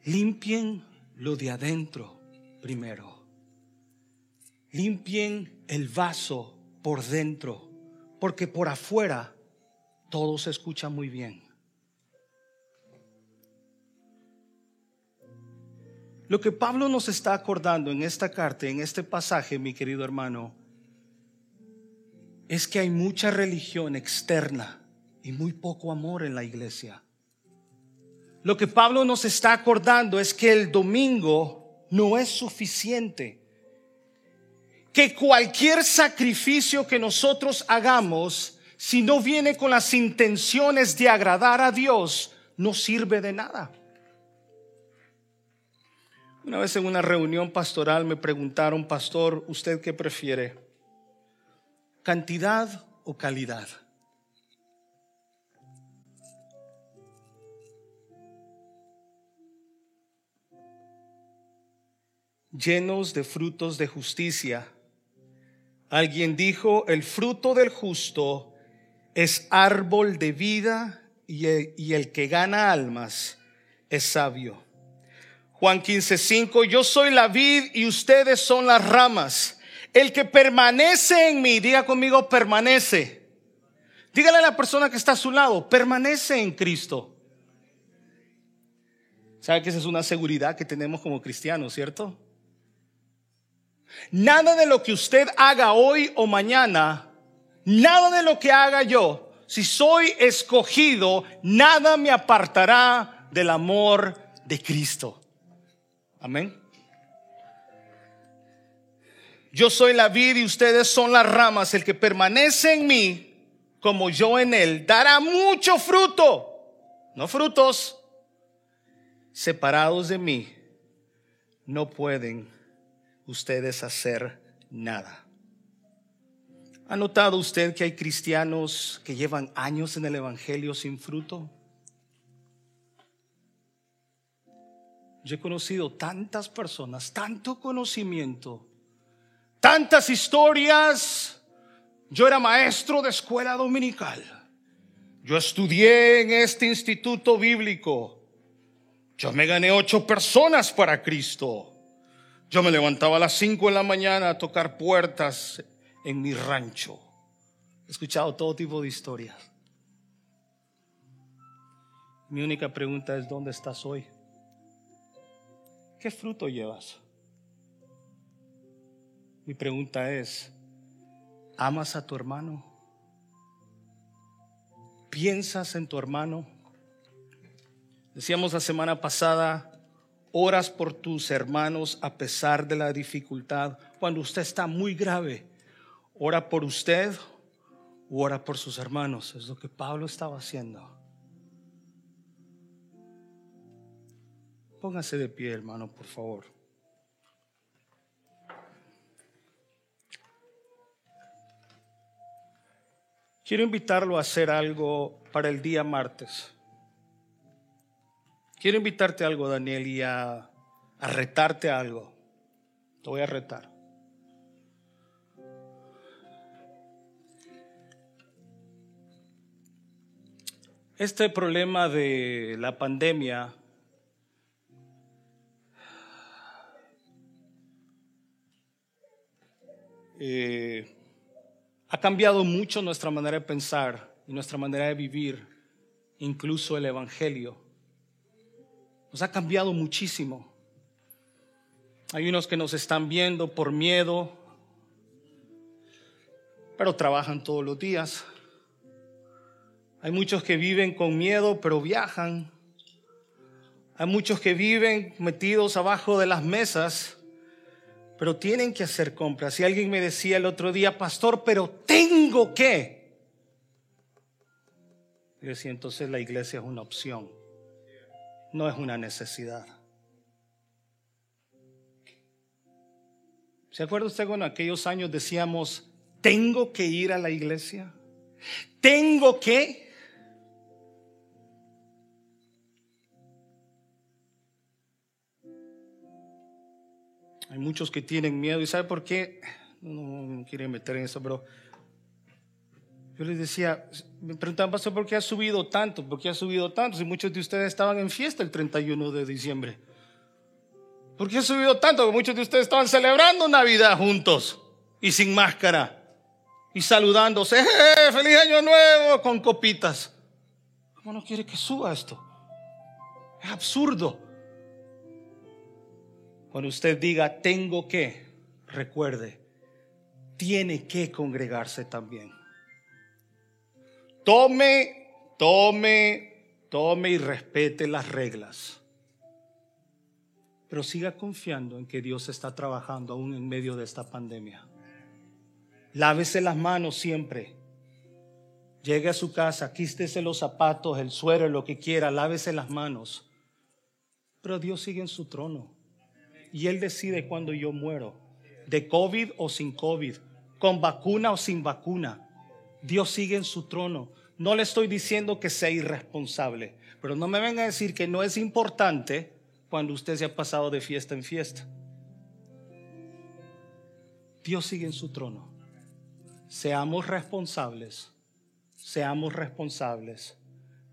limpien lo de adentro primero. Limpien el vaso por dentro, porque por afuera todo se escucha muy bien. Lo que Pablo nos está acordando en esta carta, en este pasaje, mi querido hermano, es que hay mucha religión externa y muy poco amor en la iglesia. Lo que Pablo nos está acordando es que el domingo no es suficiente. Que cualquier sacrificio que nosotros hagamos, si no viene con las intenciones de agradar a Dios, no sirve de nada. Una vez en una reunión pastoral me preguntaron, pastor, ¿usted qué prefiere? ¿Cantidad o calidad? Llenos de frutos de justicia. Alguien dijo, el fruto del justo es árbol de vida y el, que gana almas es sabio. Juan 15, 5, yo soy la vid y ustedes son las ramas. El que permanece en mí, diga conmigo, permanece. Dígale a la persona que está a su lado, permanece en Cristo. ¿Sabe que esa es una seguridad que tenemos como cristianos, cierto? Nada de lo que usted haga hoy o mañana, nada de lo que haga yo, si soy escogido, nada me apartará del amor de Cristo. Amén. Yo soy la vid y ustedes son las ramas. El que permanece en mí, como yo en él, dará mucho fruto. No frutos. Separados de mí, no pueden ustedes hacer nada. ¿Ha notado usted que hay cristianos que llevan años en el Evangelio sin fruto? Yo he conocido tantas personas, tanto conocimiento, tantas historias. Yo era maestro de escuela dominical. Yo estudié en este instituto bíblico. Yo me gané ocho personas para Cristo. Yo me levantaba a las cinco de la mañana a tocar puertas en mi rancho. He escuchado todo tipo de historias. Mi única pregunta es, ¿dónde estás hoy? ¿Qué fruto llevas? Mi pregunta es, ¿amas a tu hermano? ¿Piensas en tu hermano? Decíamos la semana pasada, oras por tus hermanos a pesar de la dificultad. Cuando usted está muy grave, ora por usted o ora por sus hermanos. Es lo que Pablo estaba haciendo. Póngase de pie, hermano, por favor. Quiero invitarlo a hacer algo para el día martes. Quiero invitarte a algo, Daniel, y a, a retarte algo. Te voy a retar. Este problema de la pandemia Eh, ha cambiado mucho nuestra manera de pensar y nuestra manera de vivir, incluso el Evangelio. Nos ha cambiado muchísimo. Hay unos que nos están viendo por miedo, pero trabajan todos los días. Hay muchos que viven con miedo, pero viajan. Hay muchos que viven metidos abajo de las mesas, pero tienen que hacer compras. Y alguien me decía el otro día, pastor, pero tengo que. Yo decía, entonces la iglesia es una opción, no es una necesidad. ¿Se acuerda usted cuando aquellos años decíamos, tengo que ir a la iglesia? ¿Tengo que? Hay muchos que tienen miedo y ¿sabe por qué? No, me quiero meter en eso, pero yo les decía, me preguntaban, pastor, ¿por qué ha subido tanto? ¿Por qué ha subido tanto? Si muchos de ustedes estaban en fiesta el 31 de diciembre. ¿Por qué ha subido tanto? Porque muchos de ustedes estaban celebrando Navidad juntos y sin máscara y saludándose. ¡Eh, ¡Feliz Año Nuevo! con copitas. ¿Cómo no quiere que suba esto? Es absurdo. Cuando usted diga tengo que, recuerde, tiene que congregarse también. Tome, tome, tome y respete las reglas. Pero siga confiando en que Dios está trabajando aún en medio de esta pandemia. Lávese las manos siempre. Llegue a su casa, quístese los zapatos, el suero, lo que quiera, lávese las manos. Pero Dios sigue en su trono. Y Él decide cuando yo muero, de COVID o sin COVID, con vacuna o sin vacuna. Dios sigue en su trono. No le estoy diciendo que sea irresponsable, pero no me venga a decir que no es importante cuando usted se ha pasado de fiesta en fiesta. Dios sigue en su trono. Seamos responsables, seamos responsables,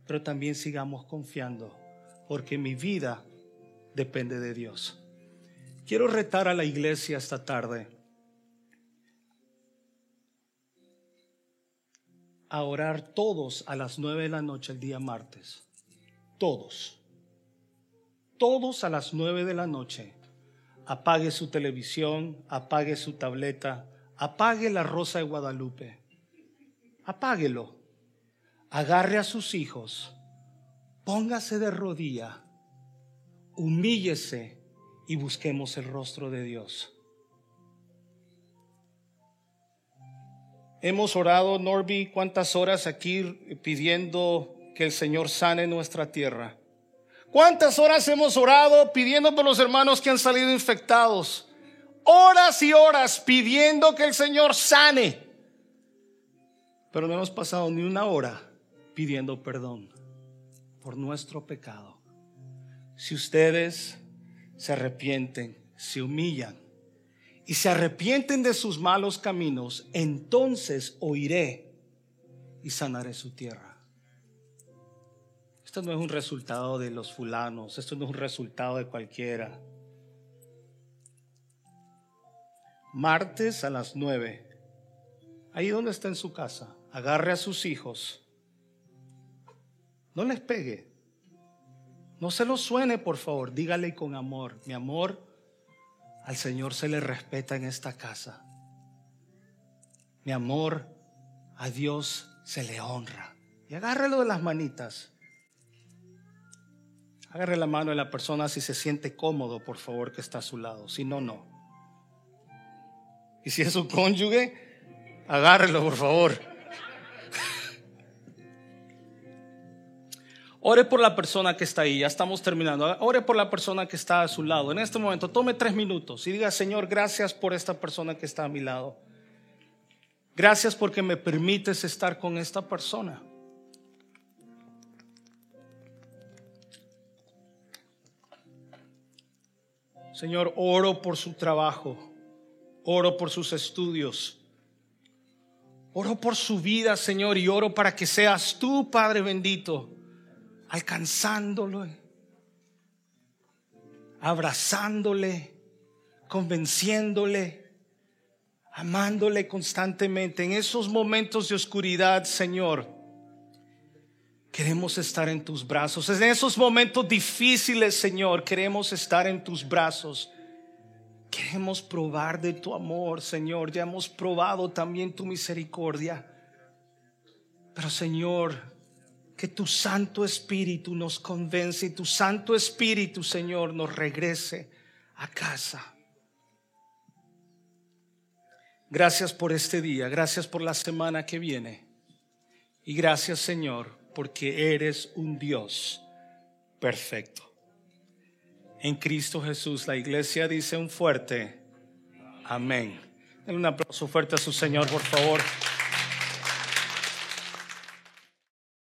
pero también sigamos confiando, porque mi vida depende de Dios. Quiero retar a la iglesia esta tarde a orar todos a las nueve de la noche el día martes. Todos. Todos a las nueve de la noche. Apague su televisión, apague su tableta, apague la rosa de Guadalupe. Apáguelo. Agarre a sus hijos. Póngase de rodilla. Humíllese y busquemos el rostro de Dios. Hemos orado, Norby, cuántas horas aquí pidiendo que el Señor sane nuestra tierra. ¿Cuántas horas hemos orado pidiendo por los hermanos que han salido infectados? Horas y horas pidiendo que el Señor sane. Pero no hemos pasado ni una hora pidiendo perdón por nuestro pecado. Si ustedes se arrepienten, se humillan y se arrepienten de sus malos caminos, entonces oiré y sanaré su tierra. Esto no es un resultado de los fulanos, esto no es un resultado de cualquiera. Martes a las nueve, ahí donde está en su casa, agarre a sus hijos, no les pegue, no se lo suene por favor, dígale con amor, mi amor, al Señor se le respeta en esta casa. Mi amor, a Dios se le honra. Y agárrelo de las manitas. Agarre la mano de la persona si se siente cómodo, por favor, que está a su lado. Si no, no. Y si es su cónyuge, agárrelo, por favor. Ore por la persona que está ahí, ya estamos terminando. Ore por la persona que está a su lado. En este momento, tome tres minutos y diga, Señor, gracias por esta persona que está a mi lado. Gracias porque me permites estar con esta persona. Señor, oro por su trabajo, oro por sus estudios, oro por su vida, Señor, y oro para que seas tú, Padre bendito alcanzándolo, abrazándole, convenciéndole, amándole constantemente. En esos momentos de oscuridad, Señor, queremos estar en tus brazos. En esos momentos difíciles, Señor, queremos estar en tus brazos. Queremos probar de tu amor, Señor. Ya hemos probado también tu misericordia. Pero, Señor, que tu Santo Espíritu nos convence y tu Santo Espíritu, Señor, nos regrese a casa. Gracias por este día, gracias por la semana que viene. Y gracias, Señor, porque eres un Dios perfecto. En Cristo Jesús, la iglesia dice un fuerte amén. Un aplauso fuerte a su Señor, por favor.